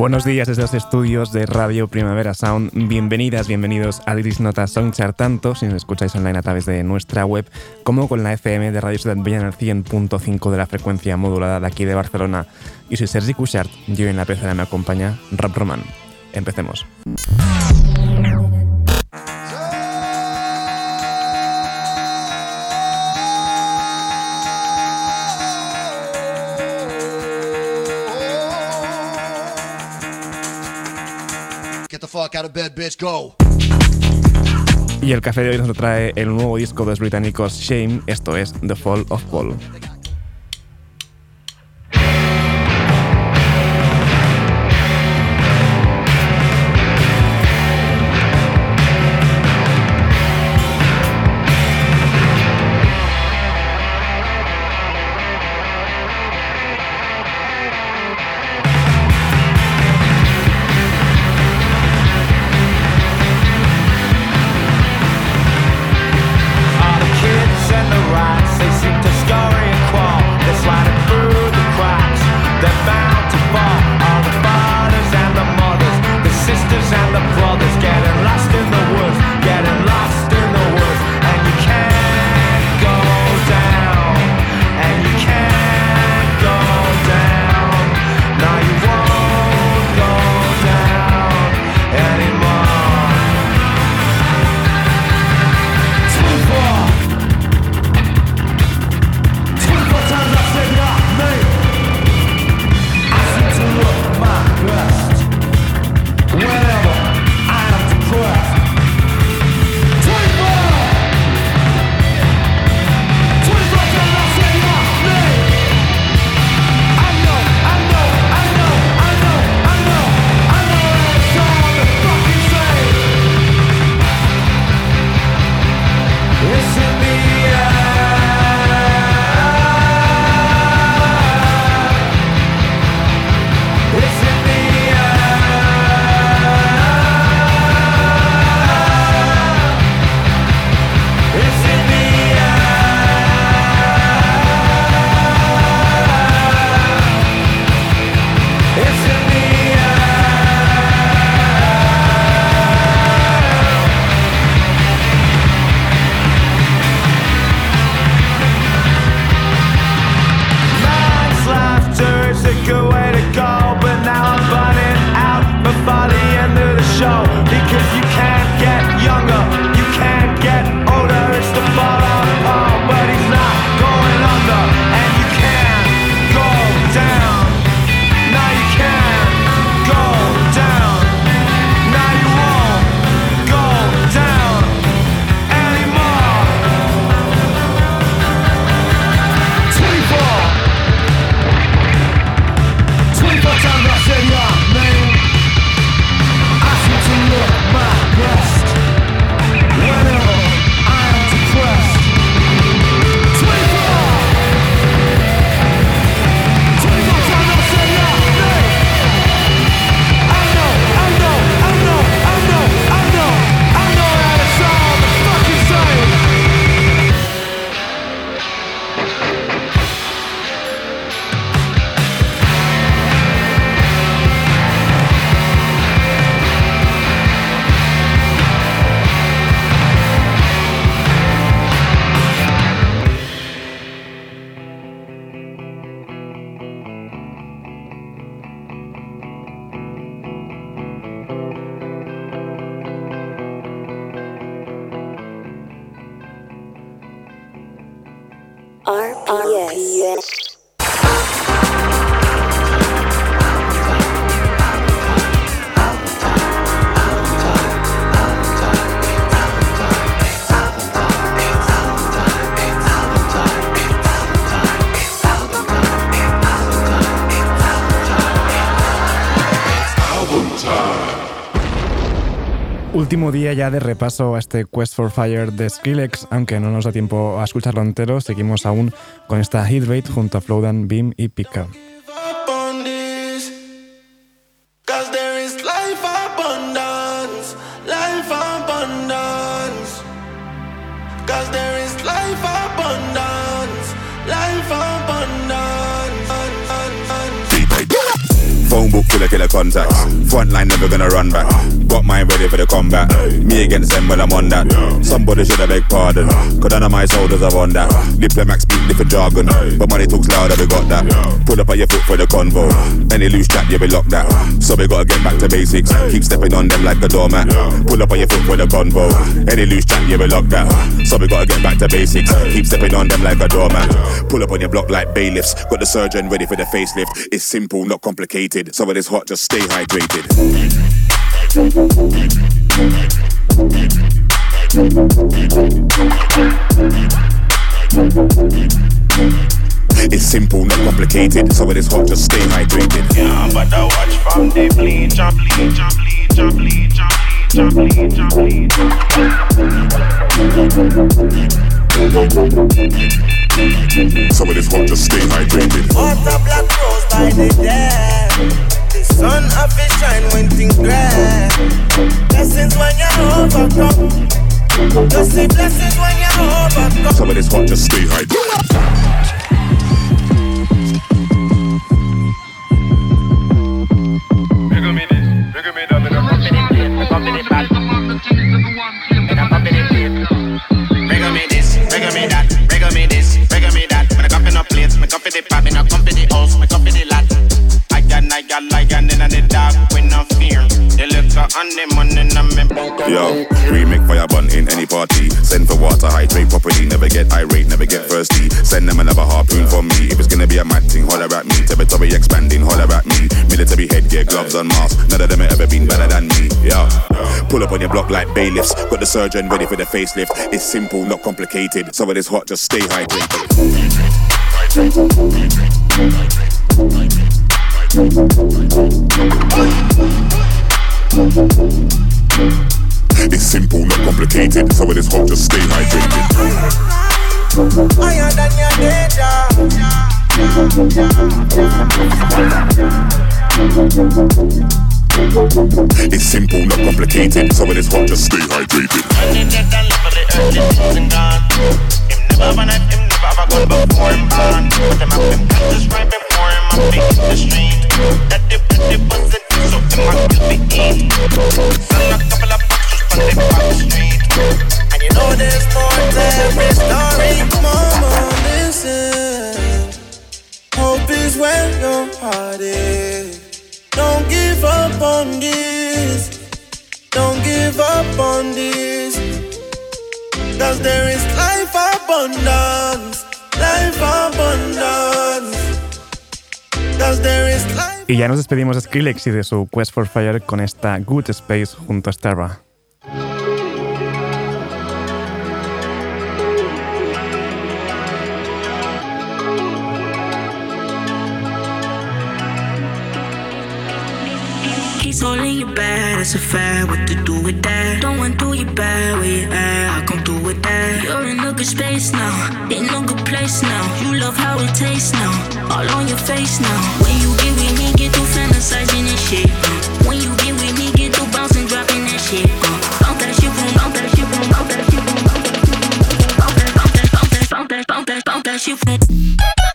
Buenos días desde los estudios de Radio Primavera Sound. Bienvenidas, bienvenidos a Iris Nota Songchart, tanto si nos escucháis online a través de nuestra web como con la FM de Radio Ciudad Bella en el 100.5 de la frecuencia modulada de aquí de Barcelona. Y soy Sergi Cushart y hoy en la pecera me acompaña Rap Roman. Empecemos. Y el café de hoy nos trae el nuevo disco de los británicos Shame, esto es The Fall of Paul. Último día ya de repaso a este Quest for Fire de Skrillex, aunque no nos da tiempo a escucharlo entero, seguimos aún con esta hit rate junto a Flowdan, Beam y Pika. Killer, killer contacts. Frontline never gonna run back. Got mine ready for the combat. Me against them when I'm on that. Somebody should have beg pardon. Cause none of my soldiers are on that. Diplomat speak different jargon. But money talks louder, we got that. Pull up on your foot for the convo. Any loose chat, yeah, we lock that. So we gotta get back to basics. Keep stepping on them like a doormat. Pull up on your foot for the convo. Any loose chat, yeah, we lock that. So we gotta get back to basics. Keep stepping on them like a doormat. Pull up on your block like bailiffs. Got the surgeon ready for the facelift. It's simple, not complicated hydrated. So it is hot, just stay hydrated. It's simple, not complicated. So it is hot, just stay hydrated. Yeah, but I watch from the bleach, I bleach, I bleach, I bleach, I bleach, I bleach, I bleach. Some of this hot, just stay hydrated. Water black rose by the. Sun up and shine when things glad. Blessings when you're overcome. Blessings when you're overcome. Some of this hot just stay high. Me that, me this, me that. When I in a plate, in the pub, house, hydrated. Yo, we make fire bun in any party. Send for water, hydrate properly. Never get irate, never get thirsty. Send them another harpoon for me. If it's gonna be a mad thing, holler at me. Territory expanding, holler at me. Military headgear, gloves and mask. None of them have ever been better than me. Yeah. Pull up on your block like bailiffs. Got the surgeon ready for the facelift. It's simple, not complicated. So it is hot, just stay hydrated. It's simple, not complicated. So it is hot, just stay hydrated. Higher than your danger. It's simple, not complicated. So it is hot, just stay hydrated my the stream. That that so the Mama, listen. Hope is where your heart is. Don't give up on this. Don't give up on this. 'Cause there is life abundance. Life abundance. Y ya nos despedimos de Skrillex y de su Quest for Fire con esta Good Space junto a Starva. He's holding you bad, that's a fact. What to do with that? Don't want to you bad, where you at? I come through with that. You're in a good space now, in a good place now. You love how it tastes now, all on your face now. When you get with me, get to fantasizing and shit. uh. When you get with me, get to bouncing, dropping that shit. uh. Bounce that shit, boom, bounce that shit, boom, bounce that shit, boom, bounce that bounce that, bounce that, bounce that, bounce that, bounce that, bounce that shit, boom.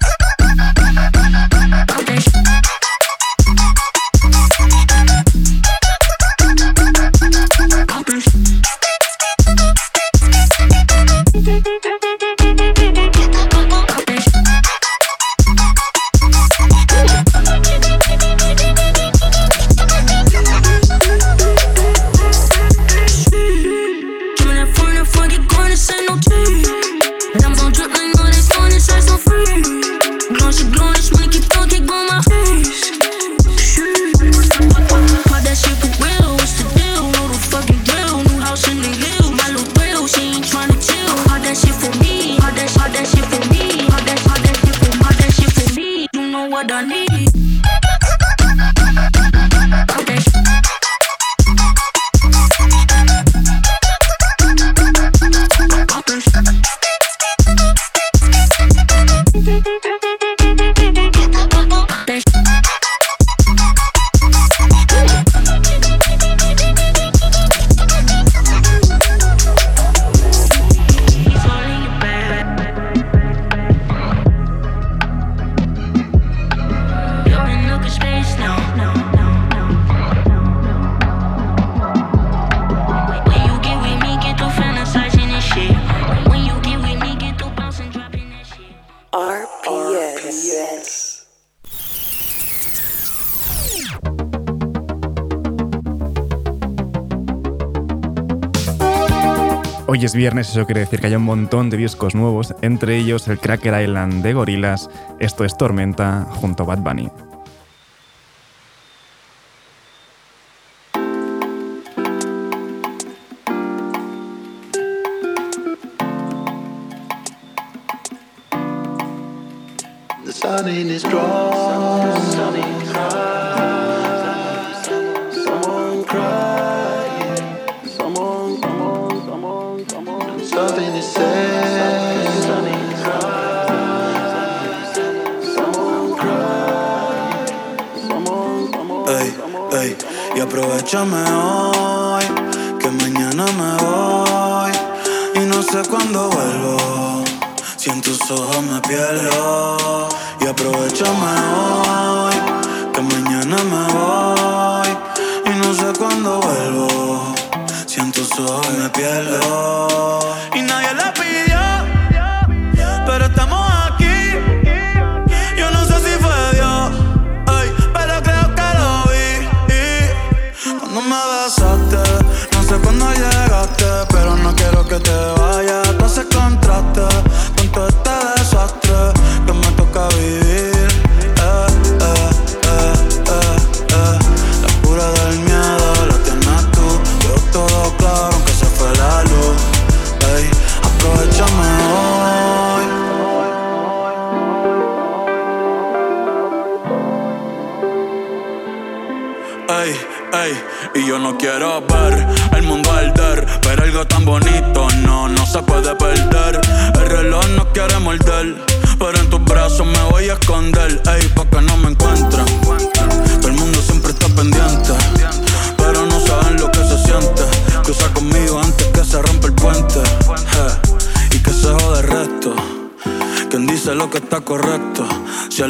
Masz majki, to my face. Es viernes, eso quiere decir que hay un montón de discos nuevos, entre ellos el Cracker Island de Gorillaz, esto es Tormenta junto a Bad Bunny. Ojos me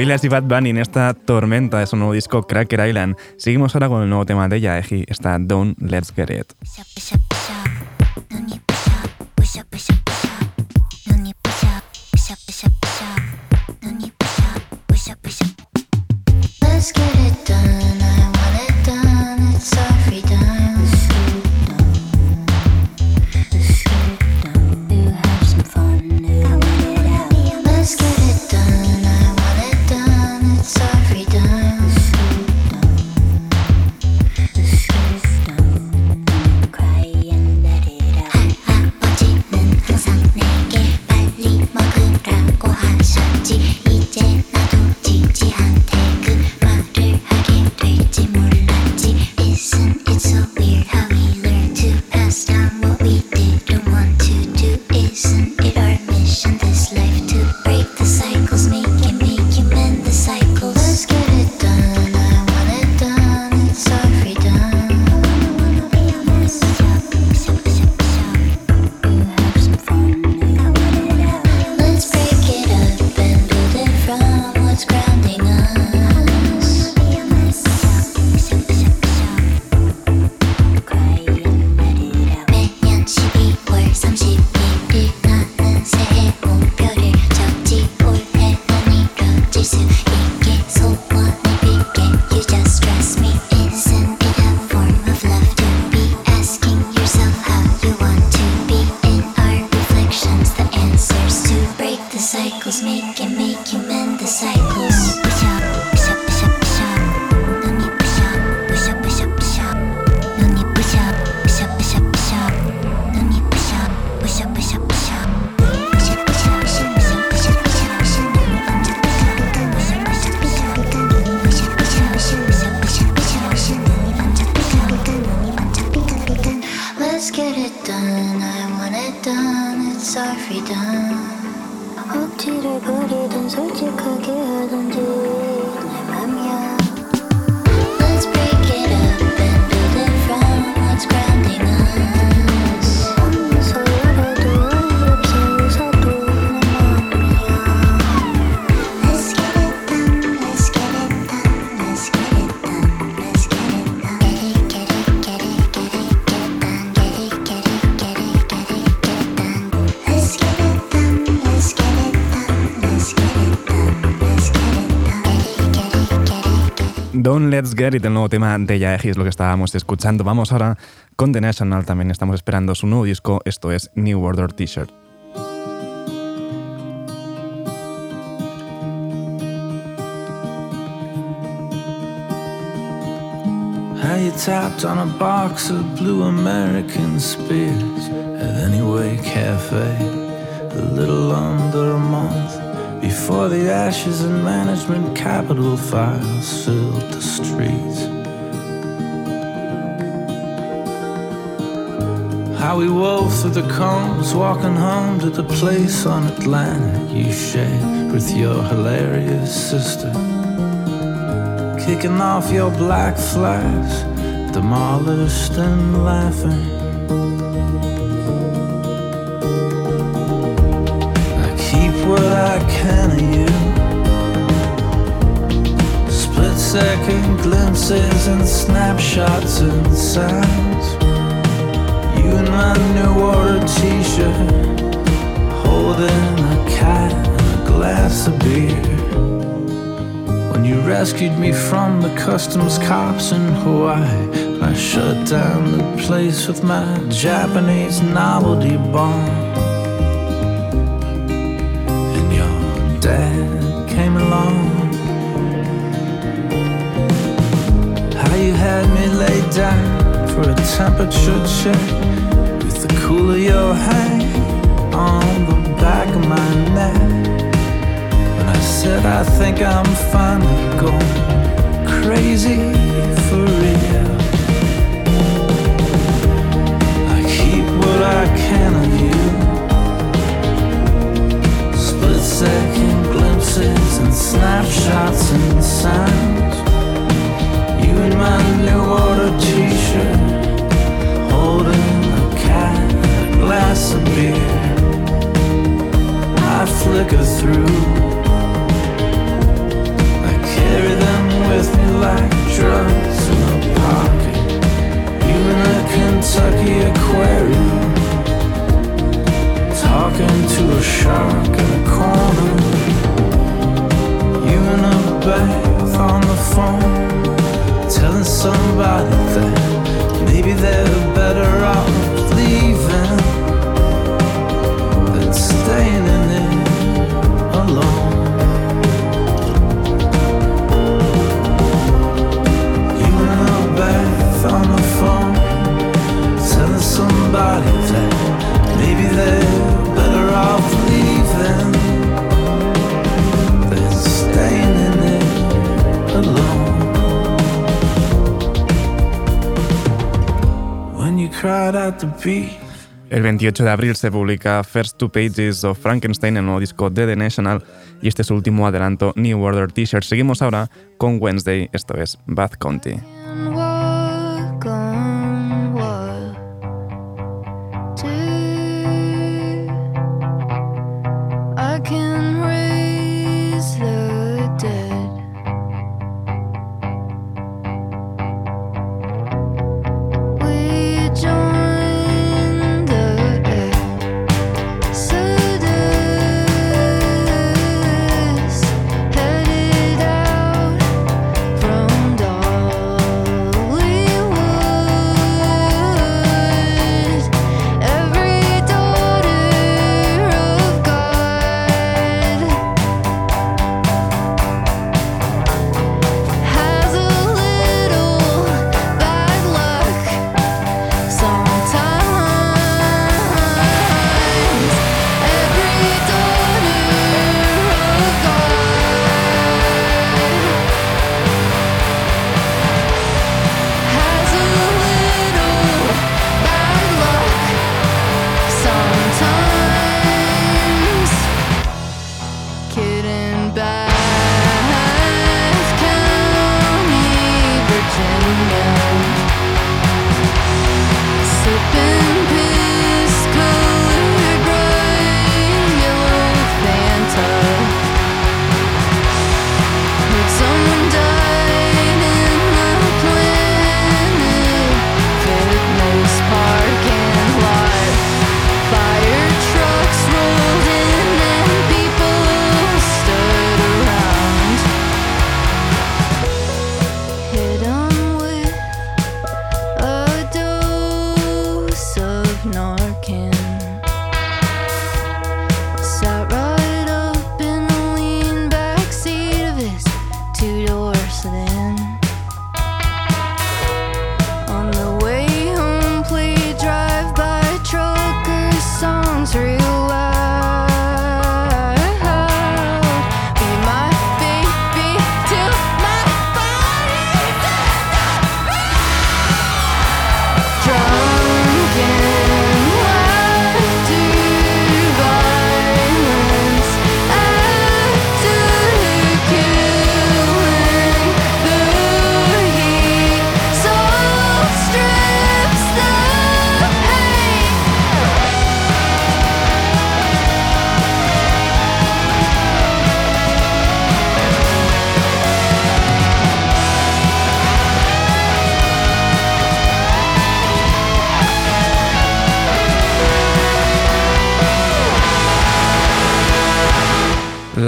Gorillaz y Bad Bunny en esta tormenta de su nuevo disco Cracker Island. Seguimos ahora con el nuevo tema de Yaeji, está Don't Let's Get It. Let's Get It, el nuevo tema de Yaeji es lo que estábamos escuchando. Vamos ahora con The National, también estamos esperando su nuevo disco, esto es New Order T-shirt. How you tapped box of blue American spears at Anyway Cafe a little under a month before the ashes and management capital files filled the streets. How we wove through the combs, walking home to the place on Atlantic you shared with your hilarious sister kicking off your black flags, demolished and laughing. Of you. Split second glimpses and snapshots and sounds. You in my new order t shirt, holding a cat and a glass of beer. When you rescued me from the customs cops in Hawaii, I shut down the place with my Japanese novelty bomb. For a temperature check with the cool of your hand on the back of my neck. And I said, I think I'm finally going crazy for real. I keep what I can of you. Split second glimpses and snapshots and sounds. My new order t shirt, holding a cat and a glass of beer. I flicker through. I carry them with me like drugs in a pocket. You in a Kentucky aquarium, talking to a shark in a corner. You in a bath on the phone, somebody that maybe they're better off leaving El 28 de abril se publica First Two Pages of Frankenstein, el nuevo disco de The National, y este es su último adelanto, New Order T-shirt. Seguimos ahora con Wednesday, esto es Bath County.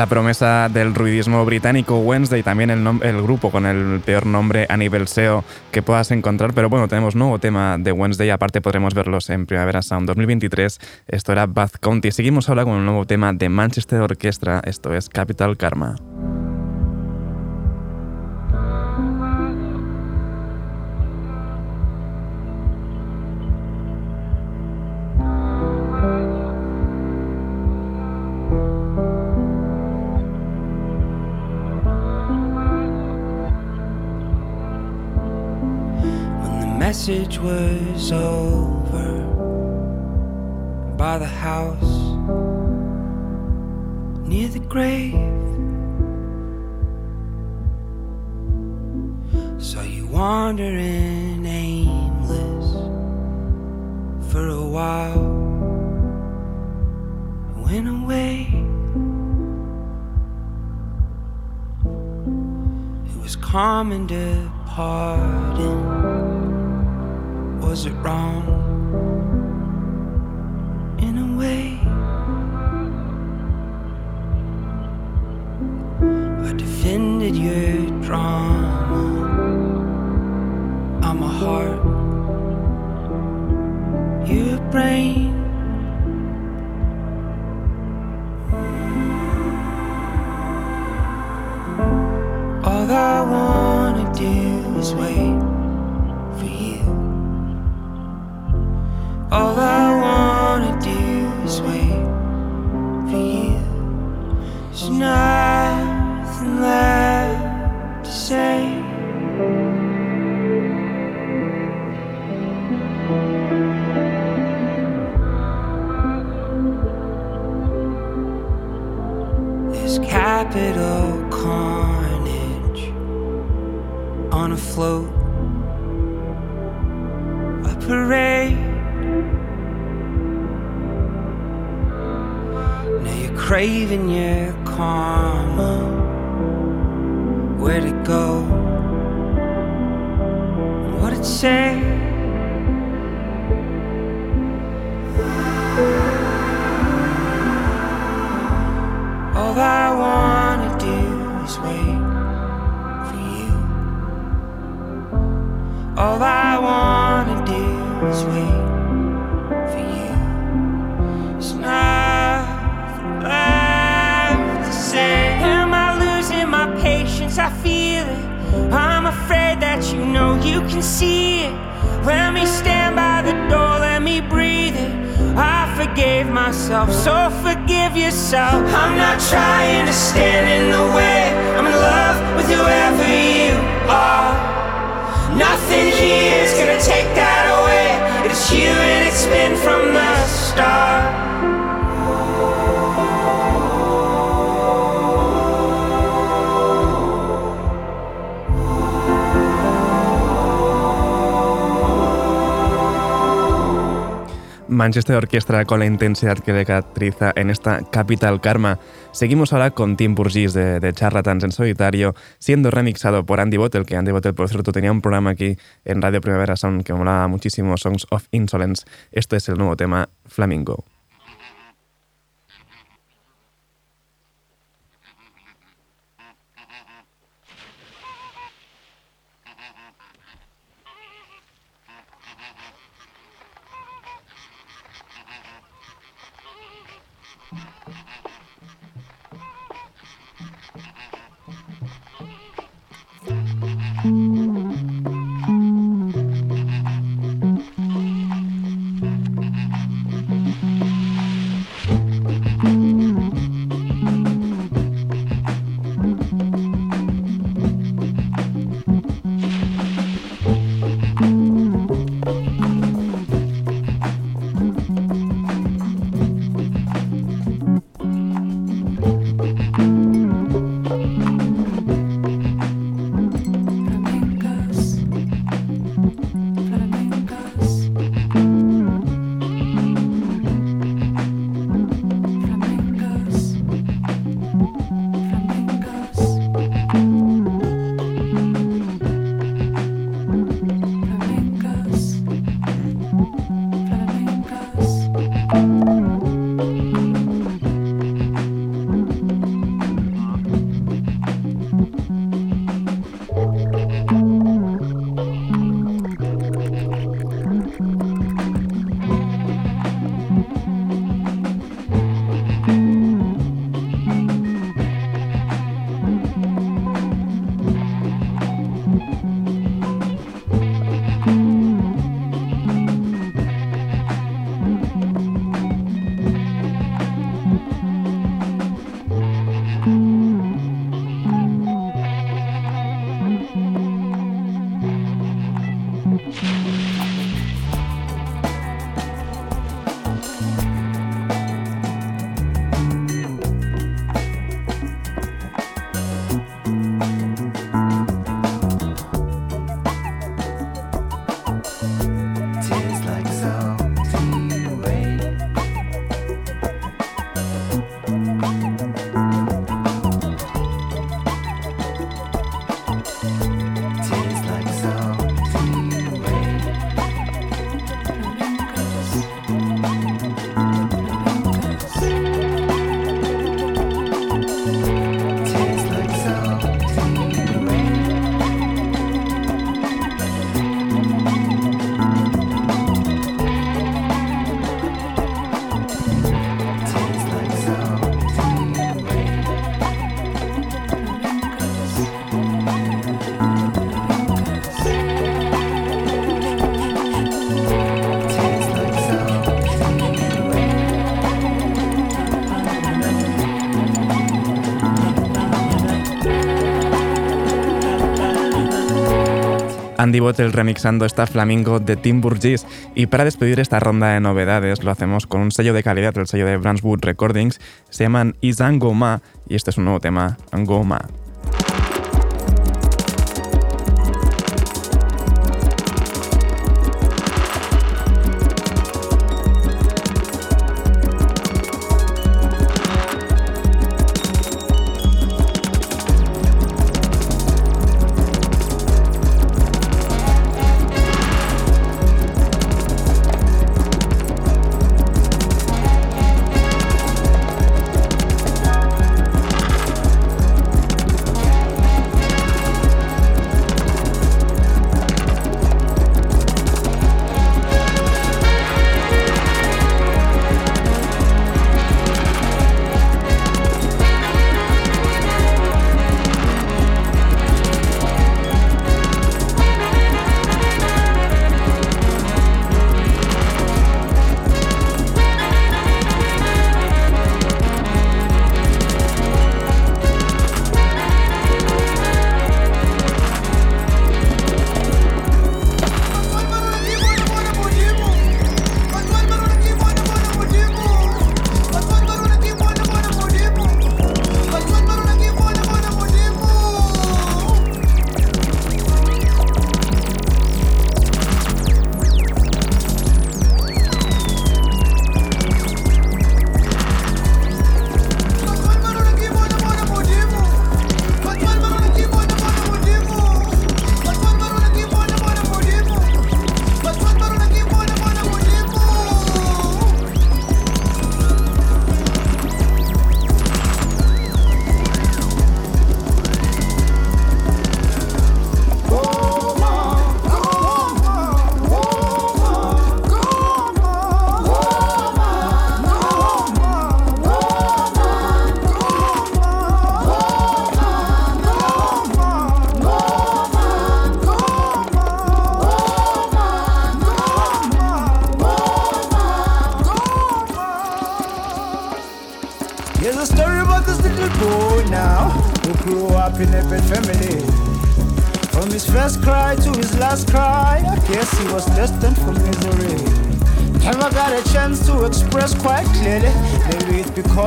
La promesa del ruidismo británico Wednesday, también el, grupo con el peor nombre a nivel SEO que puedas encontrar, pero bueno, tenemos nuevo tema de Wednesday, aparte podremos verlos en Primavera Sound 2023, esto era Bath County. Seguimos ahora con un nuevo tema de Manchester Orchestra, esto es Capital Karma. Message was over by the house near the grave. Saw you wandering aimless for a while, went away. It was common to pardon was it wrong? In a way, I defended your drama. I'm a heart, your brain. All I wanna do is wait. You can see it. Let me stand by the door, let me breathe it. I forgave myself, so forgive yourself. I'm not trying to stand in the way. I'm in love with whoever you are. Nothing here is gonna take that away. It's you and it's been from the start. Manchester Orchestra con la intensidad que le caracteriza en esta Capital Karma. Seguimos ahora con Tim Burgess de, Charlatans en solitario, siendo remixado por Andy Bottle, que Andy Bottle, por cierto, tenía un programa aquí en Radio Primavera Sound que molaba muchísimo, Songs of Insolence. Este es el nuevo tema, Flamingo. Andy Bottle remixando esta Flamingo de Tim Burgess. Y para despedir esta ronda de novedades, lo hacemos con un sello de calidad, el sello de Brunswood Recordings. Se llaman Izangoma y este es un nuevo tema, Angoma.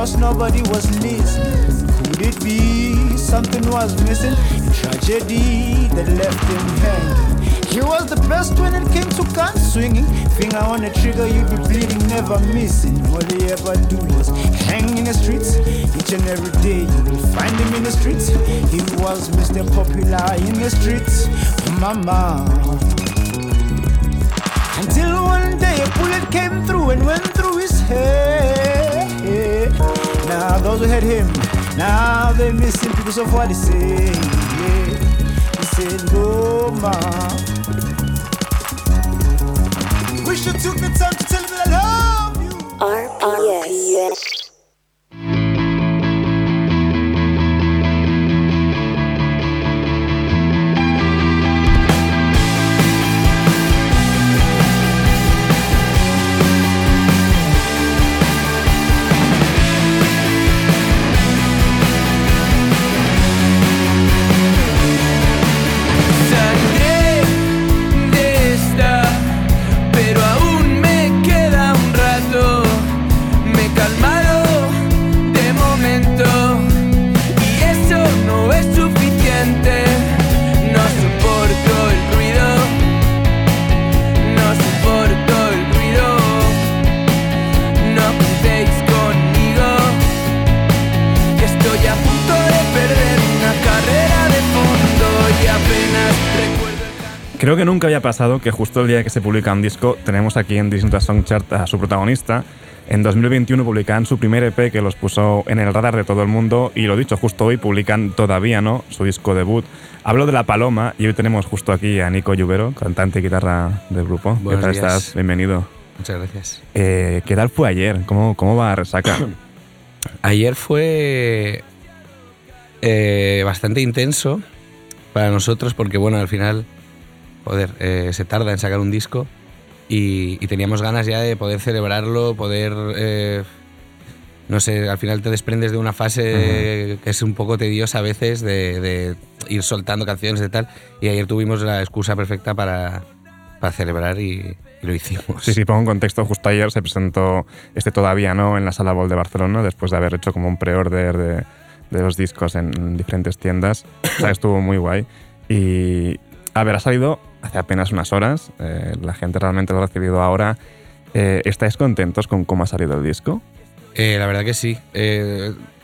Because nobody was listening. Could it be something was missing? A tragedy that left him hanging. He was the best when it came to gun swinging. Finger on the trigger, you'd be bleeding, never missing. All he ever do was hang in the streets. Each and every day you will find him in the streets. He was Mr. Popular in the streets. Mama. Until one day a bullet came through and went through his head. Now those who had him, now they miss him because of what he said. He said. Wish you took the time to tell me that I love you. RPS. Creo que nunca había pasado que justo el día que se publica un disco tenemos aquí en Disney Song Chart a su protagonista. En 2021 publican su primer EP que los puso en el radar de todo el mundo y lo dicho, justo hoy publican todavía no su disco debut. Hablo de La Paloma y hoy tenemos justo aquí a Nico Lluvero, cantante y guitarra del grupo. Buenos ¿Qué tal días. estás? Bienvenido. Muchas gracias. Eh, ¿Qué tal fue ayer? ¿Cómo, cómo va Resaca? Ayer fue eh, bastante intenso para nosotros porque, bueno, al final, joder, eh, se tarda en sacar un disco y, y teníamos ganas ya de poder celebrarlo, poder, eh, no sé, al final te desprendes de una fase que es un poco tediosa a veces de, de ir soltando canciones y tal. Y ayer tuvimos la excusa perfecta para, para celebrar y, y lo hicimos. Sí, sí, pongo en contexto. Justo ayer se presentó este todavía, ¿no? En la Sala Bol de Barcelona, después de haber hecho como un pre-order de, de los discos en diferentes tiendas. O sea, estuvo muy guay. Y, a ver, ha salido hace apenas unas horas. eh, la gente realmente lo ha recibido ahora. Eh, ¿Estáis contentos con cómo ha salido el disco? Eh, la verdad que sí.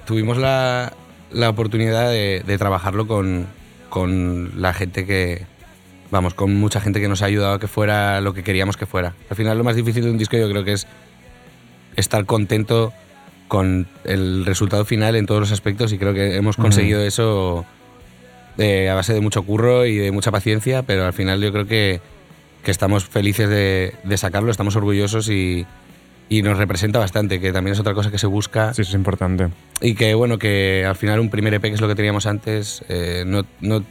Tuvimos la, la oportunidad de, de trabajarlo con, con la gente que, vamos, con mucha gente que nos ha ayudado a que fuera lo que queríamos que fuera. Al final lo más difícil de un disco yo creo que es estar contento con el resultado final en todos los aspectos y creo que hemos conseguido eso eh, a base de mucho curro y de mucha paciencia, pero al final yo creo que, que estamos felices de, de sacarlo, estamos orgullosos y, y nos representa bastante, que también es otra cosa que se busca. Sí, eso es importante. Y que bueno, que al final un primer EP, que es lo que teníamos antes, eh, no, no,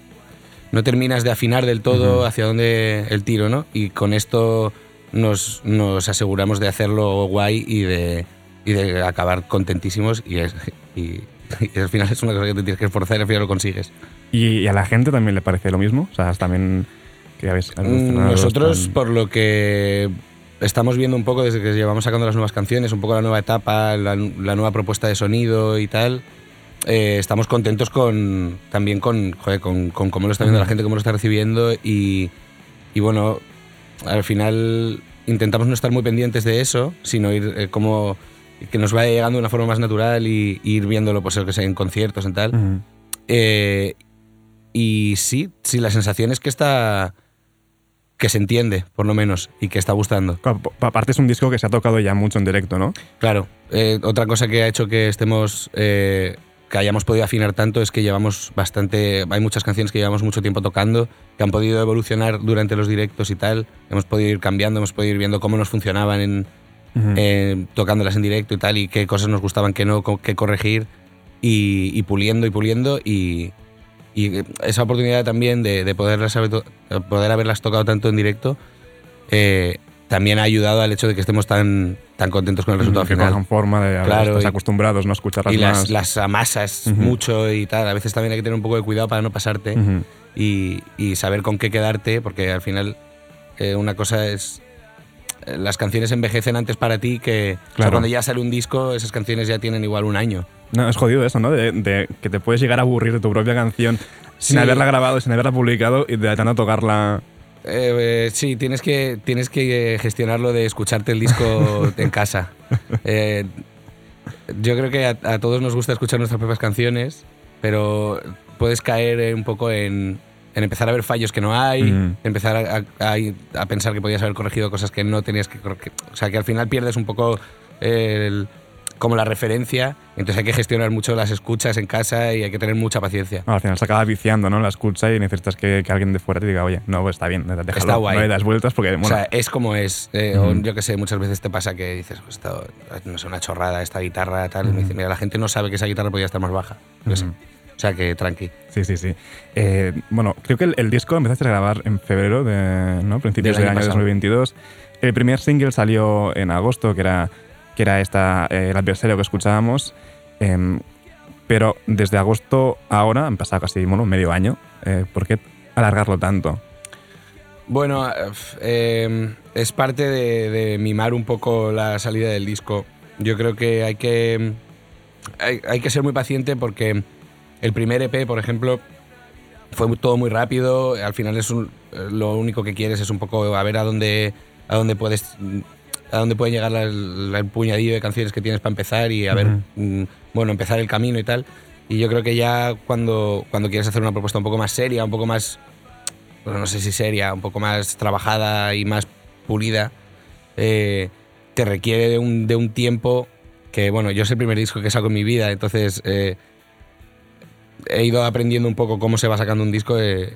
no terminas de afinar del todo Ujú. hacia dónde el tiro, ¿no? Y con esto nos, nos aseguramos de hacerlo guay y de, y de acabar contentísimos y, y, y al final es una cosa que te tienes que esforzar y al final lo consigues. ¿Y, y a la gente también le parece lo mismo? O sea, también que habéis... habéis Mm, Nosotros, tan- por lo que estamos viendo un poco desde que llevamos sacando las nuevas canciones, un poco la nueva etapa, la, la nueva propuesta de sonido y tal, eh, estamos contentos con también con, joder, con, con cómo lo está viendo la gente, cómo lo está recibiendo y, y bueno, al final intentamos no estar muy pendientes de eso, sino ir eh, como que nos vaya llegando de una forma más natural y, y ir viéndolo pues, que sé, en conciertos y tal. Eh, y sí, sí, la sensación es que está. que se entiende, por lo menos, y que está gustando. Claro, pa- Aparte es un disco que se ha tocado ya mucho en directo, ¿no? Claro, eh, otra cosa que ha hecho que estemos. eh, que hayamos podido afinar tanto es que llevamos bastante. Hay muchas canciones que llevamos mucho tiempo tocando, que han podido evolucionar durante los directos y tal. Hemos podido ir cambiando, hemos podido ir viendo cómo nos funcionaban en, Eh, tocándolas en directo y tal, y qué cosas nos gustaban, qué no, qué corregir, y, y puliendo y puliendo. Y, y esa oportunidad también de, de poderlas poder haberlas tocado tanto en directo eh, también ha ayudado al hecho de que estemos tan, tan contentos con el resultado que final. cojan forma de Claro, estás acostumbrados ¿no? a escucharlas y las, más. las amasas mucho y tal. A veces también hay que tener un poco de cuidado para no pasarte y saber con qué quedarte, porque al final eh, una cosa es. Las canciones envejecen antes para ti que o sea, Claro. cuando ya sale un disco, esas canciones ya tienen igual un año. No, es jodido eso, ¿no? De, de que te puedes llegar a aburrir de tu propia canción sin Sí. haberla grabado, sin haberla publicado y de tanto tocarla. Eh, eh, sí, tienes que, tienes que eh, gestionarlo de escucharte el disco en casa. Eh, yo creo que a, a todos nos gusta escuchar nuestras propias canciones, pero puedes caer un poco en, en empezar a ver fallos que no hay, Mm. empezar a, a- a pensar que podías haber corregido cosas que no tenías que corregir. O sea, que al final pierdes un poco el- como la referencia, entonces hay que gestionar mucho las escuchas en casa y hay que tener mucha paciencia. No, al final se acaba viciando, ¿no? La escucha y necesitas que, que alguien de fuera te diga, oye, no, pues está bien, déjalo, Está guay. no le das vueltas porque, o sea, es como es. eh, o Ujú. yo que sé, muchas veces te pasa que dices, pues esto, no sé, una chorrada, esta guitarra, tal. Y me mira, la gente no sabe que esa guitarra podía estar más baja. Yo sé. Sea que tranqui. Sí, sí, sí. Eh, bueno, creo que el, el disco empezaste a grabar en febrero, de, ¿no? Principios Del año año, pasado. 2022. El primer single salió en agosto, que era, que era esta, eh, el adversario que escuchábamos. Em, pero desde agosto a ahora, han pasado casi bueno, medio año. Eh, ¿Por qué alargarlo tanto? Bueno, eh, es parte de, de mimar un poco la salida del disco. Yo creo que hay que, hay, hay que ser muy paciente porque el primer EP, por ejemplo, fue todo muy rápido. Al final es un- lo único que quieres es un poco a ver a dónde, a dónde puedes a dónde puede llegar la- la- el puñadillo de canciones que tienes para empezar y a ver, mm, bueno, empezar el camino y tal. Y yo creo que ya cuando, cuando quieres hacer una propuesta un poco más seria, un poco más, bueno, no sé si seria, un poco más trabajada y más pulida, eh, te requiere de un, de un tiempo que, bueno, yo es el primer disco que saco en mi vida, entonces eh, he ido aprendiendo un poco cómo se va sacando un disco eh,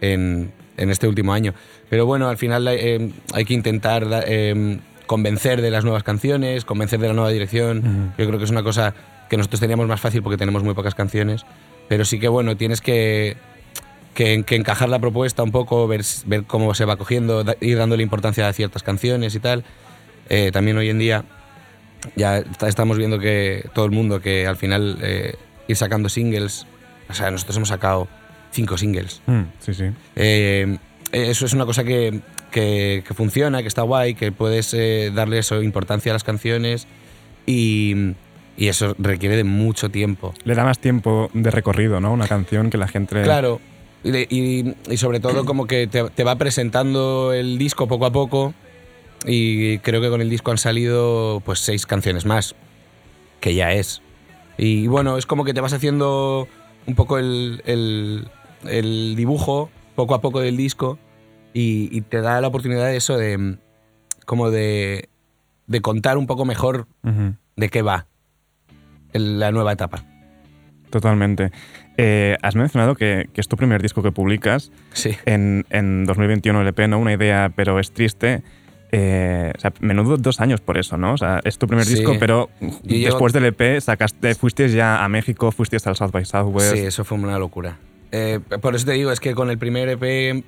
en, en este último año. Pero bueno, al final eh, hay que intentar eh, convencer de las nuevas canciones, convencer de la nueva dirección. Ujú. Yo creo que es una cosa que nosotros teníamos más fácil porque tenemos muy pocas canciones. Pero sí que bueno, tienes que, que, que encajar la propuesta un poco, ver, ver cómo se va cogiendo, da- ir dándole importancia a ciertas canciones y tal. Eh, también hoy en día ya estamos viendo que todo el mundo que al final eh, ir sacando singles, o sea, nosotros hemos sacado cinco singles. Mm, sí, sí. Eh, eso es una cosa que, que- que funciona, que está guay, que puedes eh, darle eso, importancia a las canciones y, y eso requiere de mucho tiempo. Le da más tiempo de recorrido, ¿no? Una canción que la gente. Claro, y, y- y sobre todo como que te, te va presentando el disco poco a poco y creo que con el disco han salido pues seis canciones más, que ya es. Y bueno, es como que te vas haciendo un poco el, el- el dibujo poco a poco del disco y, y te da la oportunidad de eso de como de, de contar un poco mejor de qué va el- la nueva etapa. Totalmente. Eh, has mencionado que, que es tu primer disco que publicas. Sí. En, en 2021 el EP, ¿no? Una idea, pero es triste. Eh, o sea, menudo dos años por eso, ¿no? O sea, es tu primer Sí. disco, pero después del EP sacaste, fuiste ya a México, fuiste al South by Southwest. Sí, eso fue una locura. Eh, por eso te digo, es que con el primer EP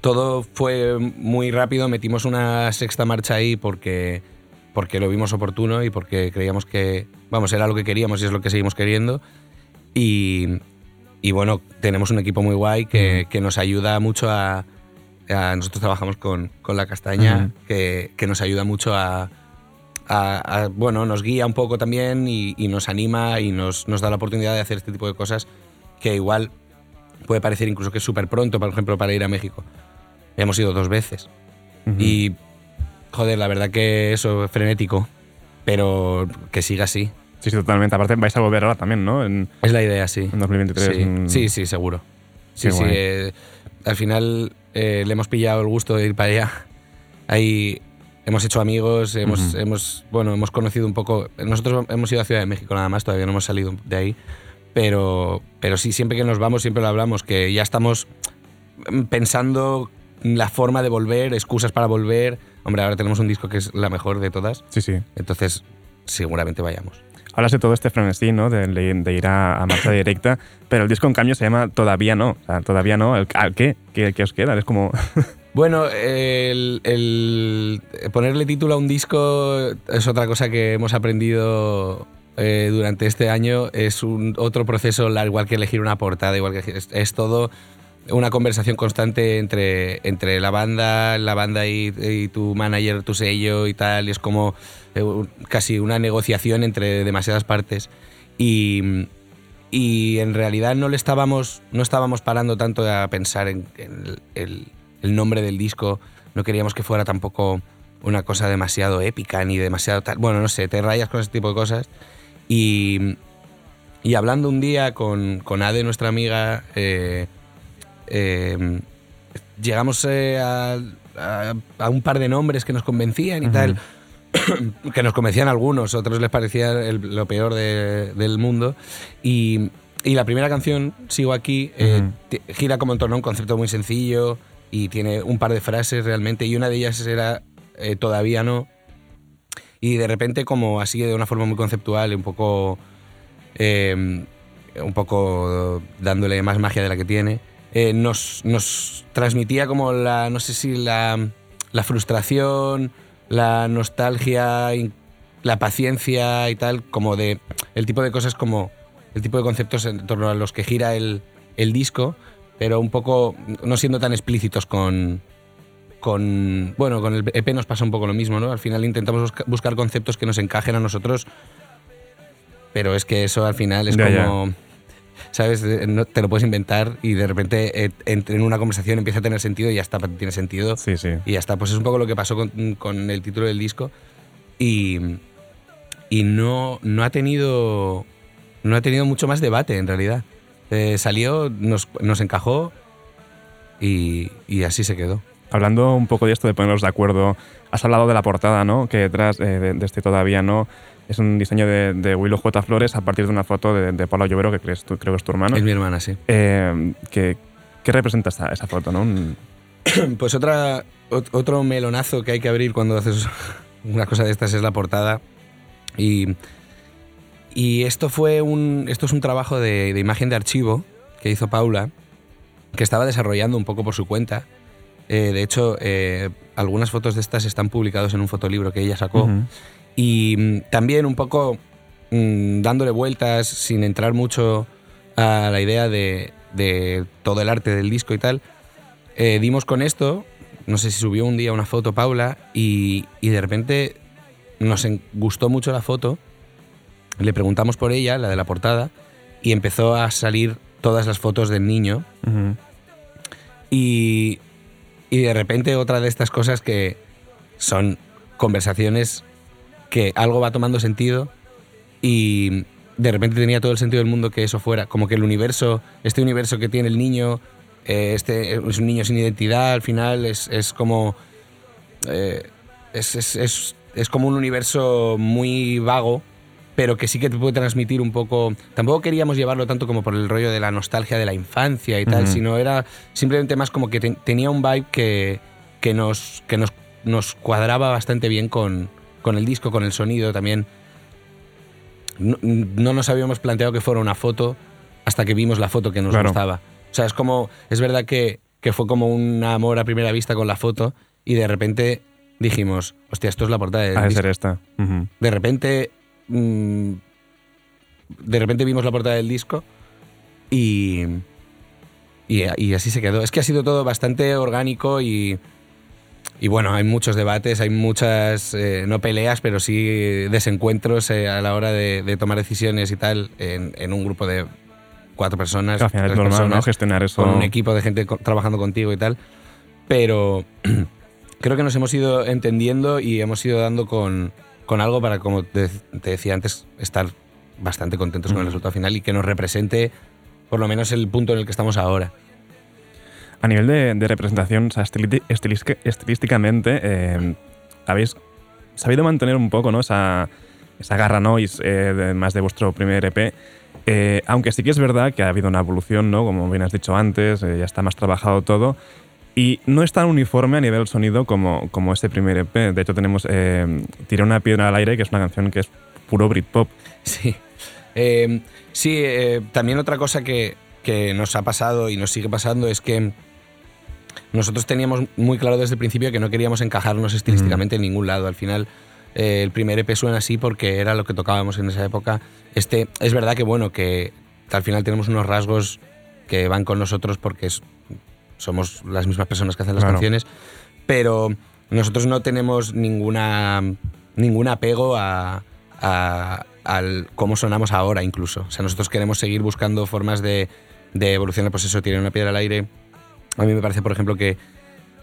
todo fue muy rápido. Metimos una sexta marcha ahí porque, porque lo vimos oportuno y porque creíamos que, vamos, era lo que queríamos y es lo que seguimos queriendo. Y, y bueno, tenemos un equipo muy guay que, que nos ayuda mucho a- Nosotros trabajamos con, con La Castaña, Ujú. que, que nos ayuda mucho a, a- a- bueno, nos guía un poco también y, y nos anima y nos, nos da la oportunidad de hacer este tipo de cosas que igual puede parecer incluso que es súper pronto, por ejemplo, para ir a México. Hemos ido dos veces. Ujú. Y, joder, la verdad que eso es frenético, pero que siga así. Sí, sí, totalmente. Aparte vais a volver ahora también, ¿no? En, Es la idea, sí. en 2023. Sí, mm, sí, sí, seguro. Sí, Qué sí. guay. eh, al final eh, le hemos pillado el gusto de ir para allá. Ahí hemos hecho amigos, hemos, Ujú. hemos, bueno, hemos conocido un poco. Nosotros hemos ido a Ciudad de México nada más, todavía no hemos salido de ahí. Pero, pero sí, siempre que nos vamos, siempre lo hablamos, que ya estamos pensando la forma de volver, excusas para volver. Hombre, ahora tenemos un disco que es la mejor de todas. Sí, sí. Entonces, seguramente vayamos. Hablas de todo este frenesí, ¿no? De, ir a, a marcha directa, pero el disco en cambio se llama Todavía no. O sea, todavía no. ¿El- ¿Al qué? ¿Qué, os queda? Es como... Bueno, el, ponerle título a un disco es otra cosa que hemos aprendido eh, durante este año. Es un otro proceso, igual que elegir una portada, igual que es todo una conversación constante entre, entre la banda, la banda y, y tu manager, tu sello y tal. Y es como eh, casi una negociación entre demasiadas partes. Y, y en realidad no le estábamos no estábamos parando tanto a pensar en, en el- el nombre del disco no queríamos que fuera tampoco una cosa demasiado épica ni demasiado tal bueno no sé te rayas con ese tipo de cosas y, y hablando un día con, con Ade nuestra amiga eh, eh, llegamos eh, a, a- a un par de nombres que nos convencían y tal que nos convencían algunos, otros les parecía el- lo peor de- del mundo. Y, y la primera canción, Sigo aquí, eh, gira como en torno a un concepto muy sencillo y tiene un par de frases realmente, y una de ellas era Todavía no. Y de repente, como así de una forma muy conceptual, y un poco. un poco dándole más magia de la que tiene, eh, nos, nos transmitía como la. no sé si la, la frustración, la nostalgia, la paciencia y tal, como de. el tipo de cosas como. el tipo de conceptos en torno a los que gira el, el disco, pero un poco no siendo tan explícitos con. con. bueno, con el EP nos pasa un poco lo mismo, ¿no? Al final intentamos busca- buscar conceptos que nos encajen a nosotros, pero es que eso al final es Ya, ya. ¿Sabes? No, te lo puedes inventar y de repente eh, en, en una conversación empieza a tener sentido y ya está, tiene sentido. Sí, sí. Y ya está. Pues es un poco lo que pasó con, con el título del disco. Y, y no, no ha tenido. No ha tenido mucho más debate en realidad. Eh, salió, nos, nos encajó y, y así se quedó. Hablando un poco de esto de ponernos de acuerdo, has hablado de la portada, ¿no? Que detrás eh, de, de este todavía no es un diseño de, de Willow J. Flores a partir de una foto de, de Paula Llovero, que crees tú- creo que es tu hermano. Es mi hermana, sí. Eh, ¿Qué representa esa, esa foto, no? Un- Pues otra, ot- otro melonazo que hay que abrir cuando haces una cosa de estas es la portada. Y, y esto fue un, esto es un trabajo de, de imagen de archivo que hizo Paula, que estaba desarrollando un poco por su cuenta. Eh, de hecho, eh, algunas fotos de estas están publicadas en un fotolibro que ella sacó. Y mm, también un poco mm, dándole vueltas sin entrar mucho a la idea de, de todo el arte del disco y tal, eh, dimos con esto, no sé si subió un día una foto Paula y, y de repente nos gustó mucho la foto, le preguntamos por ella, la de la portada, y empezó a salir todas las fotos del niño. Y, y de repente otra de estas cosas que son conversaciones que algo va tomando sentido y de repente tenía todo el sentido del mundo que eso fuera. Como que el universo, este universo que tiene el niño, eh, este es un niño sin identidad, al final es, es como... eh, es, es- es- es como un universo muy vago, pero que sí que te puede transmitir un poco... Tampoco queríamos llevarlo tanto como por el rollo de la nostalgia de la infancia y tal, sino era simplemente más como que te- tenía un vibe que, que, nos, que nos, nos cuadraba bastante bien con, con el disco, con el sonido también. No, no nos habíamos planteado que fuera una foto hasta que vimos la foto que nos Claro. gustaba. O sea, es como, es verdad que, que fue como un amor a primera vista con la foto y de repente dijimos, hostia, esto es la portada del Ha de ser esta. De repente, mm, de repente vimos la portada del disco y, y, y así se quedó. Es que ha sido todo bastante orgánico y, y bueno, hay muchos debates, hay muchas, eh, no peleas, pero sí desencuentros eh, a la hora de, de tomar decisiones y tal en, en un grupo de cuatro personas. Que al final es normal, Gestionar eso. Con un equipo de gente co- trabajando contigo y tal. Pero creo que nos hemos ido entendiendo y hemos ido dando con, con algo para, como te, te decía antes, estar bastante contentos con el resultado final y que nos represente por lo menos el punto en el que estamos ahora. A nivel de, representación, estilísticamente, eh, habéis sabido mantener un poco ¿no? esa, esa garra noise eh, más de vuestro primer EP. Eh, aunque sí que es verdad que ha habido una evolución, ¿no? como bien has dicho antes, eh, ya está más trabajado todo. Y no es tan uniforme a nivel sonido como, como este primer EP. De hecho, tenemos eh, Tiré una piedra al aire, que es una canción que es puro Britpop. Sí. Sí, también otra cosa que, que nos ha pasado y nos sigue pasando es que nosotros teníamos muy claro desde el principio que no queríamos encajarnos estilísticamente en ningún lado. Al final, eh, el primer EP suena así porque era lo que tocábamos en esa época. Este, es verdad que, bueno, que al final tenemos unos rasgos que van con nosotros porque es- somos las mismas personas que hacen las Claro. canciones, pero nosotros no tenemos ninguna ningún apego a, a- al cómo sonamos ahora incluso. O sea, nosotros queremos seguir buscando formas de, de evolucionar, pues eso, tiene una piedra al aire. A mí me parece, por ejemplo, que,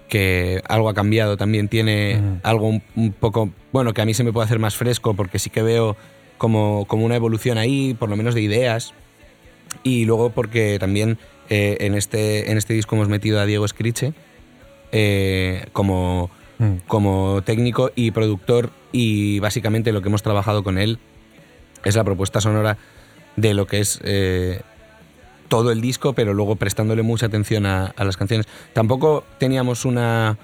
que algo ha cambiado, también tiene Mm. algo un, un poco, bueno, que a mí se me puede hacer más fresco porque sí que veo como, como una evolución ahí, por lo menos de ideas. Y luego porque también eh, en, este, en este disco hemos metido a Diego Escriche eh, como, Mm. como técnico y productor y básicamente lo que hemos trabajado con él es la propuesta sonora de lo que es eh, todo el disco, pero luego prestándole mucha atención a, a las canciones. Tampoco teníamos una,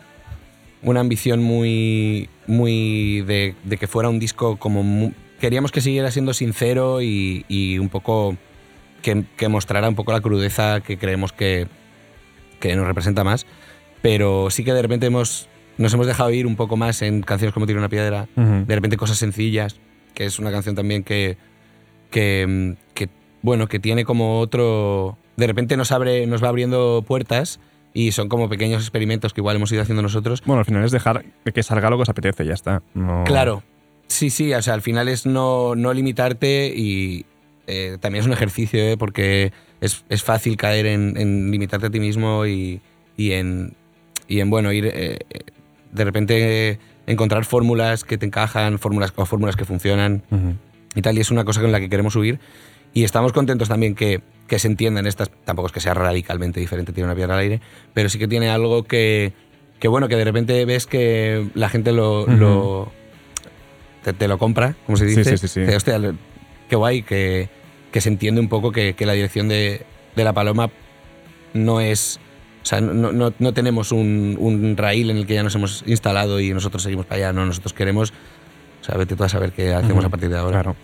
una ambición muy, muy de, de que fuera un disco como... queríamos que siguiera siendo sincero y, y un poco... Que, que mostrara un poco la crudeza que creemos que, que nos representa más. Pero sí que de repente hemos, nos hemos dejado ir un poco más en canciones como Tira una piedra, de repente cosas sencillas, que es una canción también que, que, mm, que, bueno, que tiene como otro... De repente nos, abre, nos va abriendo puertas y son como pequeños experimentos que igual hemos ido haciendo nosotros. Bueno, al final es dejar que salga lo que os apetece, ya está. No- Claro, sí, sí, o sea, al final es no, no limitarte y eh, también es un ejercicio, ¿eh? porque es, es fácil caer en, en limitarte a ti mismo y, y en, y en, bueno, ir eh, de repente encontrar fórmulas que te encajan, fórmulas o fórmulas que funcionan Ujú. y tal, y es una cosa con la que queremos subir. Y estamos contentos también que, que se entiendan estas, tampoco es que sea radicalmente diferente, tiene una piedra al aire, pero sí que tiene algo que, que bueno, que de repente ves que la gente lo, te, te lo compra, como se dice. sí, sí, sí. "Hostia, qué guay, que, que se entiende un poco que, que la dirección de, de la paloma no es... O sea, no, no, no tenemos un, un raíl en el que ya nos hemos instalado y nosotros seguimos para allá, no, nosotros queremos... O sea, vete tú a saber qué hacemos a partir de ahora. Claro.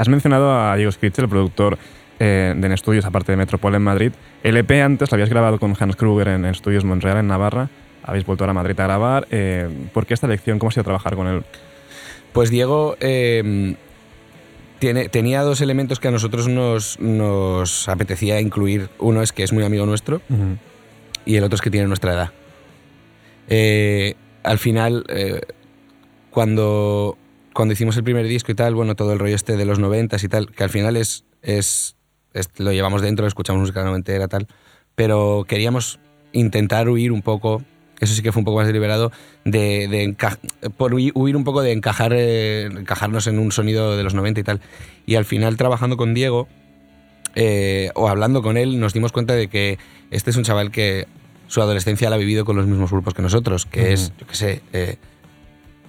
Has mencionado a Diego Skritz, el productor eh, de En Estudios, aparte de Metropol en Madrid. El EP antes lo habías grabado con Hans Kruger en, en Estudios Montreal, en Navarra. Habéis vuelto ahora a Madrid a grabar. Eh, ¿Por qué esta elección? ¿Cómo ha sido trabajar con él? Pues Diego, eh, tiene, tenía dos elementos que a nosotros nos, nos apetecía incluir. Uno es que es muy amigo nuestro y el otro es que tiene nuestra edad. Eh, al final, cuando, cuando hicimos el primer disco y tal, bueno, todo el rollo este de los noventas y tal, que al final es, es, es- lo llevamos dentro, escuchamos música noventera tal, pero queríamos intentar huir un poco, eso sí que fue un poco más deliberado, de, de enca- por huir, huir un poco de encajar, eh, encajarnos en un sonido de los 90 y tal. Y al final trabajando con Diego, eh, o hablando con él, nos dimos cuenta de que este es un chaval que su adolescencia la ha vivido con los mismos grupos que nosotros, que es, yo qué sé, eh,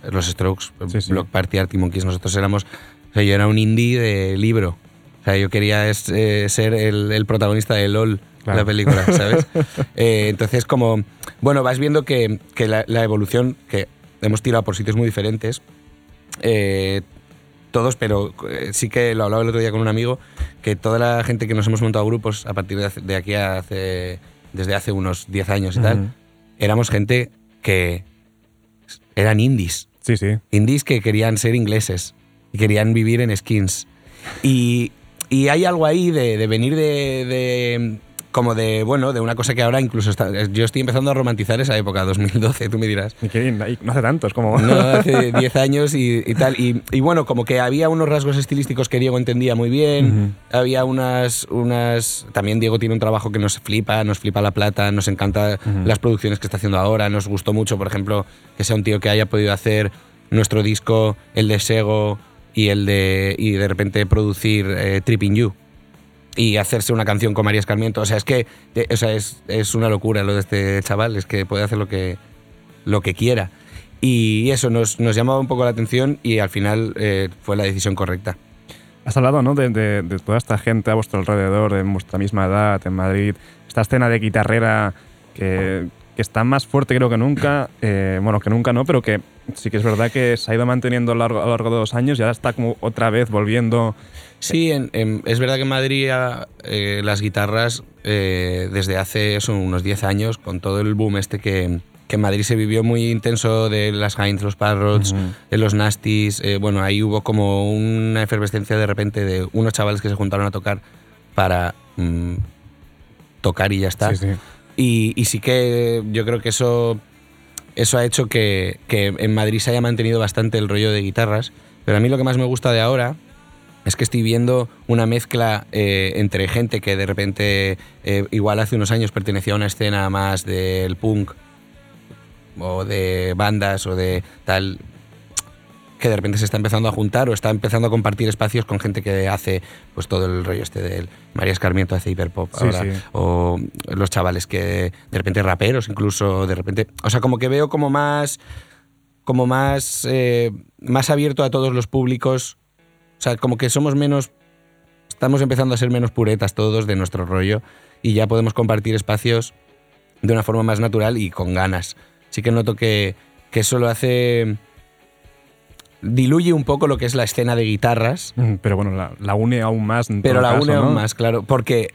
los Strokes, Sí, sí. Block Party, Arctic Monkeys, nosotros éramos, o sea, yo era un indie de libro. O sea, yo quería es- eh, ser el, el protagonista de LOL, Claro. la película, ¿sabes? Eh, entonces, como, bueno, vas viendo que, que la, la evolución, que hemos tirado por sitios muy diferentes, eh, todos, pero eh, sí que lo hablaba el otro día con un amigo, que toda la gente que nos hemos montado grupos a partir de, hace- de aquí a hace, desde hace unos 10 años y tal, éramos gente que eran indies. Sí, sí. Indies que querían ser ingleses y querían vivir en skins. Y, y hay algo ahí de, de venir de, de- como de, bueno, de una cosa que ahora incluso está, yo estoy empezando a romantizar esa época, 2012, tú me dirás. Ahí no hace tanto, es como... No, hace 10 años y, y tal. Y, y bueno, como que había unos rasgos estilísticos que Diego entendía muy bien. Había unas, unas. También Diego tiene un trabajo que nos flipa, nos flipa la plata, nos encanta las producciones que está haciendo ahora. Nos gustó mucho, por ejemplo, que sea un tío que haya podido hacer nuestro disco, el de Sego y el de. y de repente producir eh, Tripping You. Y hacerse una canción con María Escarmiento. O sea, es que eh, o sea, es, es una locura lo de este chaval. Es que puede hacer lo que, lo que quiera. Y eso nos, nos llamaba un poco la atención y al final eh, fue la decisión correcta. Has hablado ¿no? de, de- de toda esta gente a vuestro alrededor, en vuestra misma edad, en Madrid. Esta escena de guitarrera que, que está más fuerte creo que nunca. eh, bueno, que nunca no, pero que sí que es verdad que se ha ido manteniendo a lo largo, a lo largo de los años y ahora está como otra vez volviendo. Sí, en- en- es verdad que en Madrid ah, eh, las guitarras eh, desde hace unos 10 años, con todo el boom este que, que en Madrid se vivió muy intenso de las Heinz, los Parrots, Ujú. de los Nasties, eh, bueno, ahí hubo como una efervescencia de repente de unos chavales que se juntaron a tocar para mm, tocar y ya está. Sí, sí. Y, y sí que yo creo que eso, eso ha hecho que, que en Madrid se haya mantenido bastante el rollo de guitarras. Pero a mí lo que más me gusta de ahora es que estoy viendo una mezcla eh, entre gente que de repente, eh, igual hace unos años pertenecía a una escena más del punk o de bandas o de tal que de repente se está empezando a juntar o está empezando a compartir espacios con gente que hace pues todo el rollo este del María Escarmiento hace hiperpop Sí, ahora sí. o los chavales que de repente raperos incluso de repente o sea como que veo como más como más eh, más abierto a todos los públicos o sea como que somos menos estamos empezando a ser menos puretas todos de nuestro rollo y ya podemos compartir espacios de una forma más natural y con ganas sí que noto que, que eso lo hace diluye un poco lo que es la escena de guitarras Pero bueno, la, la une aún más. en pero todo la caso, une aún más, claro, porque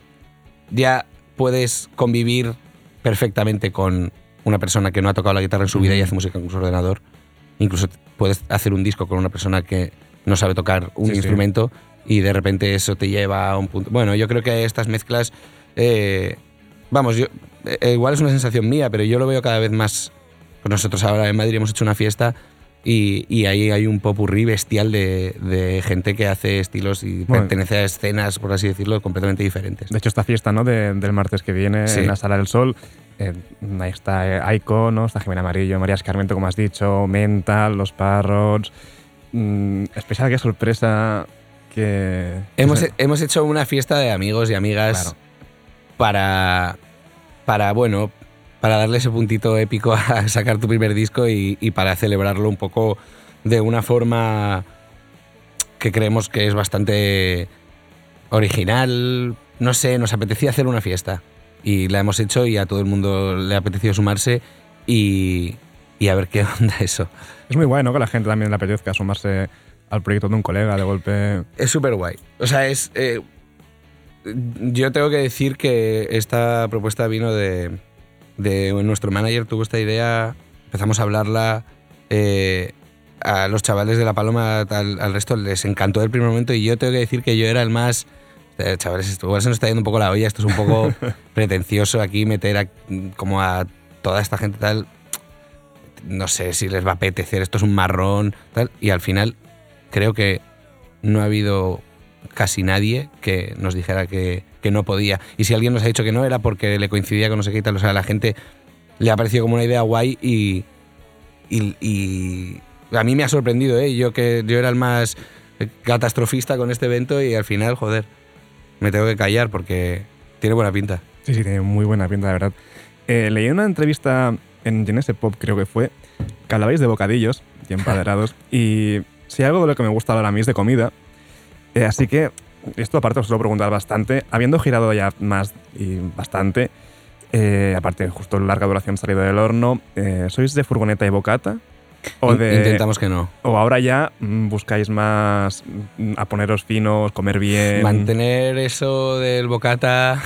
ya puedes convivir perfectamente con una persona que no ha tocado la guitarra en su vida y hace música con su ordenador. Incluso puedes hacer un disco con una persona que no sabe tocar un Sí, sí. instrumento y de repente eso te lleva a un punto. Bueno, yo creo que estas mezclas, eh, vamos, yo eh, igual es una sensación mía, pero yo lo veo cada vez más. Nosotros ahora en Madrid hemos hecho una fiesta y, y ahí hay un popurrí bestial de, de gente que hace estilos y Bueno. pertenece a escenas, por así decirlo, completamente diferentes. De hecho, esta fiesta ¿no? de- del martes que viene Sí. en la Sala del Sol, eh, ahí está eh, Aiko, ¿no? está Jimena Amarillo, María Escarmento, como has dicho, Mental, Los Parrots. Mm, especial, qué sorpresa que... Hemos, hemos hecho una fiesta de amigos y amigas Claro. para, para, bueno, para darle ese puntito épico a sacar tu primer disco y, y para celebrarlo un poco de una forma que creemos que es bastante original. No sé, nos apetecía hacer una fiesta y la hemos hecho y a todo el mundo le ha apetecido sumarse y, y a ver qué onda eso. Es muy guay, ¿no? Que la gente también le apetezca sumarse al proyecto de un colega de golpe. Es súper guay. O sea, es. eh, yo tengo que decir que esta propuesta vino de, de nuestro manager, tuvo esta idea, empezamos a hablarla. eh, a los chavales de La Paloma, al, al resto, les encantó el primer momento y yo tengo que decir que yo era el más... eh, chavales, esto igual se nos está yendo un poco la olla, esto es un poco pretencioso aquí meter a- como a toda esta gente tal. No sé si les va a apetecer, esto es un marrón, tal. Y al final creo que no ha habido casi nadie que nos dijera que, que no podía. Y si alguien nos ha dicho que no, era porque le coincidía con no sé qué y tal. O sea, a la gente le ha parecido como una idea guay y, y, y a mí me ha sorprendido, ¿eh? Yo que yo era el más catastrofista con este evento y al final, joder, me tengo que callar porque tiene buena pinta. Sí, sí, tiene muy buena pinta, de verdad. Eh, leí una entrevista en Genese Pop, creo que fue, que hablabais de bocadillos y empadrados. y si algo de lo que me gusta hablar a mí es de comida. Eh, así que, esto aparte os lo preguntar bastante. Habiendo girado ya más y bastante, eh, aparte justo larga duración salido del horno, eh, ¿sois de furgoneta y bocata? O de, Intentamos que no. O ahora ya mm, buscáis más mm, a poneros finos, comer bien. Mantener eso del bocata.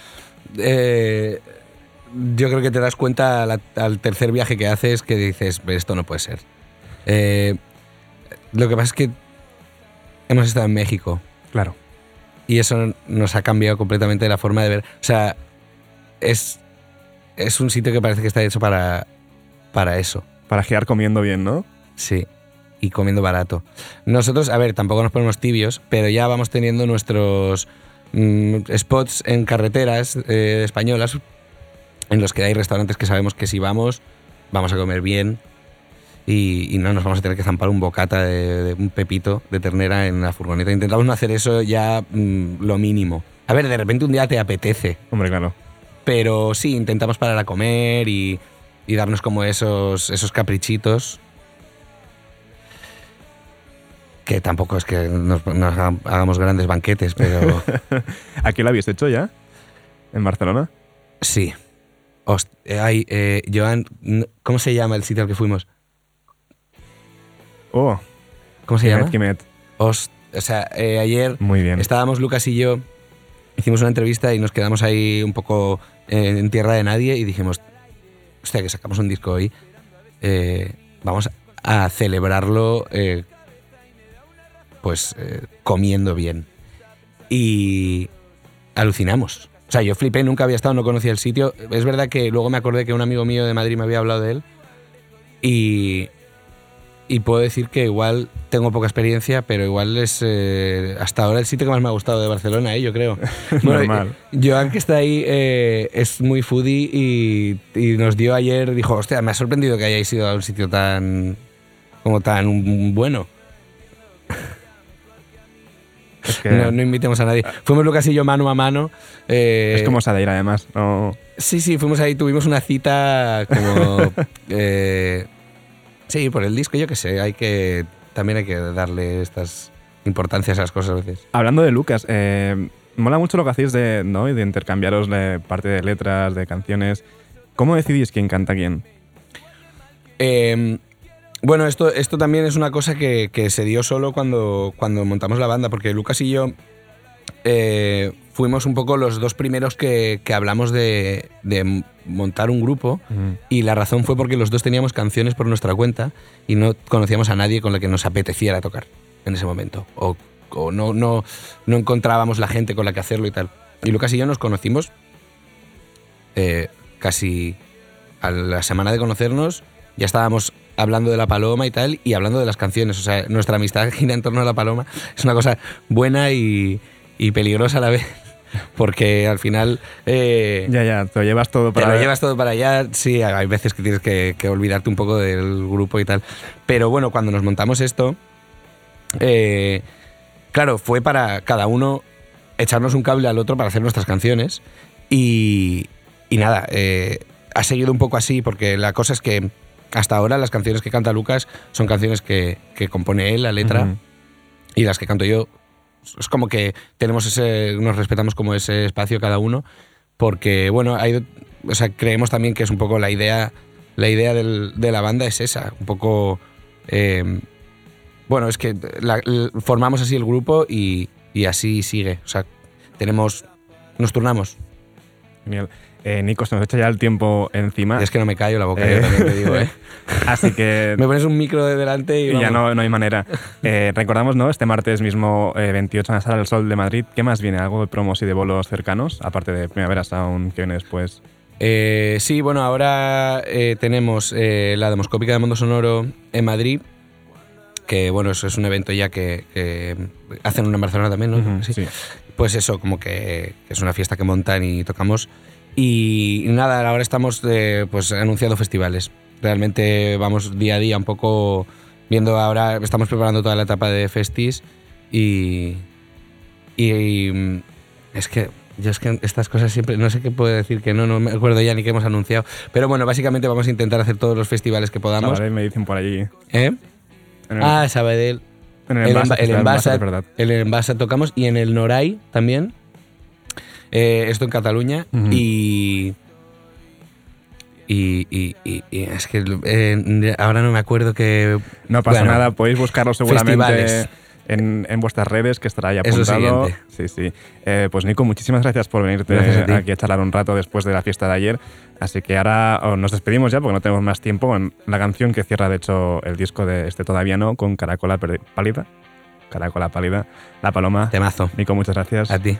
eh, yo creo que te das cuenta al, al tercer viaje que haces que dices, "Ve, esto no puede ser. Eh, lo que pasa es que hemos estado en México. Claro. Y eso nos ha cambiado completamente la forma de ver. O sea, es, es un sitio que parece que está hecho para, para eso. Para girar comiendo bien, ¿no? Sí, y comiendo barato. Nosotros, a ver, tampoco nos ponemos tibios, pero ya vamos teniendo nuestros mm, spots en carreteras eh, españolas en los que hay restaurantes que sabemos que si vamos, vamos a comer bien y, y no nos vamos a tener que zampar un bocata de, de un pepito de ternera en la furgoneta. Intentamos no hacer eso ya mm, lo mínimo. A ver, de repente un día te apetece. Hombre, claro. Pero sí, intentamos parar a comer y, y darnos como esos, esos caprichitos. Que tampoco es que nos, nos haga- hagamos grandes banquetes, pero ¿Aquí lo habéis hecho ya? ¿En Barcelona? sí. Host- eh, ay, eh, Joan, ¿cómo se llama el sitio al que fuimos? Oh, ¿Cómo se Quimet, llama? Quimet. Host- o sea, eh, ayer Muy bien. estábamos Lucas y yo, hicimos una entrevista y nos quedamos ahí un poco eh, en tierra de nadie y dijimos, hostia, que sacamos un disco hoy, eh, vamos a celebrarlo eh, pues eh, comiendo bien. Y alucinamos. O sea, yo flipé, nunca había estado, no conocía el sitio. Es verdad que luego me acordé que un amigo mío de Madrid me había hablado de él. Y, y puedo decir que igual tengo poca experiencia, pero igual es eh, hasta ahora el sitio que más me ha gustado de Barcelona, ¿eh? yo creo. Normal. Joan, que está ahí, eh, es muy foodie y, y nos dio ayer, dijo, hostia, me ha sorprendido que hayáis ido a un sitio tan como tan bueno. Es que No, no invitemos a nadie. Fuimos Lucas y yo mano a mano. eh, es como Sadeira, además. No, Sí, sí, fuimos ahí, tuvimos una cita como... sí, por el disco, yo qué sé, hay que... También hay que darle estas importancias a las cosas a veces. Hablando de Lucas, eh, mola mucho lo que hacéis de, ¿no? De intercambiaros de parte de letras, de canciones. ¿Cómo decidís quién canta quién? Eh, bueno, esto, esto también es una cosa que, que se dio solo cuando, cuando montamos la banda, porque Lucas y yo eh, fuimos un poco los dos primeros que, que hablamos de, de montar un grupo y la razón fue porque los dos teníamos canciones por nuestra cuenta y no conocíamos a nadie con la que nos apeteciera tocar en ese momento. O, o no, no, no encontrábamos la gente con la que hacerlo y tal. Y Lucas y yo nos conocimos eh, casi a la semana de conocernos, ya estábamos hablando de la paloma y tal, y hablando de las canciones. O sea, nuestra amistad gira en torno a la paloma. Es una cosa buena y, y peligrosa a la vez. Porque al final. eh, Ya, ya, te lo llevas todo te para. lo llevas todo para allá, sí, hay veces que tienes que, que olvidarte un poco del grupo y tal. Pero bueno, cuando nos montamos esto, eh, claro, fue para cada uno echarnos un cable al otro para hacer nuestras canciones. Y, y nada, eh, ha seguido un poco así, porque la cosa es que hasta ahora las canciones que canta Lucas son canciones que, que compone él, la letra, y las que canto yo. Es como que tenemos ese, nos respetamos como ese espacio cada uno, porque bueno, hay, o sea, creemos también que es un poco la idea, la idea del- de la banda es esa, un poco, eh, bueno, es que formamos así el grupo y, y así sigue, o sea, tenemos, nos turnamos. Genial. Eh, Nico, se nos echa ya el tiempo encima. Es que no me callo la boca, yo también te digo, ¿eh? Así que. me pones un micro de delante y. Y ya no, no hay manera. Eh, recordamos, ¿no? Este martes mismo, eh, 28 en la Sala del Sol de Madrid. ¿Qué más viene? ¿Algo de promos y de bolos cercanos? Aparte de Primavera Sound, que viene después. Eh, sí, bueno, ahora eh, tenemos eh, la Demoscópica de Mundo Sonoro en Madrid, que bueno, eso es un evento ya que, que hacen uno en Barcelona también, ¿no? Sí. Pues eso, como que, que es una fiesta que montan y tocamos. Y nada, ahora estamos eh, pues anunciando festivales. Realmente vamos día a día un poco viendo ahora, estamos preparando toda la etapa de festis y, y, y, es que yo es que estas cosas siempre, no sé qué puedo decir que no, no me acuerdo ya ni qué hemos anunciado. Pero bueno, básicamente vamos a intentar hacer todos los festivales que podamos. Ahora me dicen por allí. ¿Eh? En el- Ah, Sabadell. en el, Envasa, el Envasa, Envasa, el Envasa tocamos y en el Noray también. Eh, esto en Cataluña y, y, y- y- y es que eh, ahora no me acuerdo que... No pasa Bueno, nada, podéis buscarlo seguramente festivales. en, en vuestras redes, que estará ahí apuntado. Sí, sí. Eh, pues Nico, muchísimas gracias por venirte Gracias a ti. aquí a charlar un rato después de la fiesta de ayer. Así que ahora nos despedimos ya porque no tenemos más tiempo con la canción que cierra, de hecho, el disco de este Todavía No, con Caracola Pálida. Caracola Pálida, La Paloma. Temazo. Nico, muchas gracias. A ti.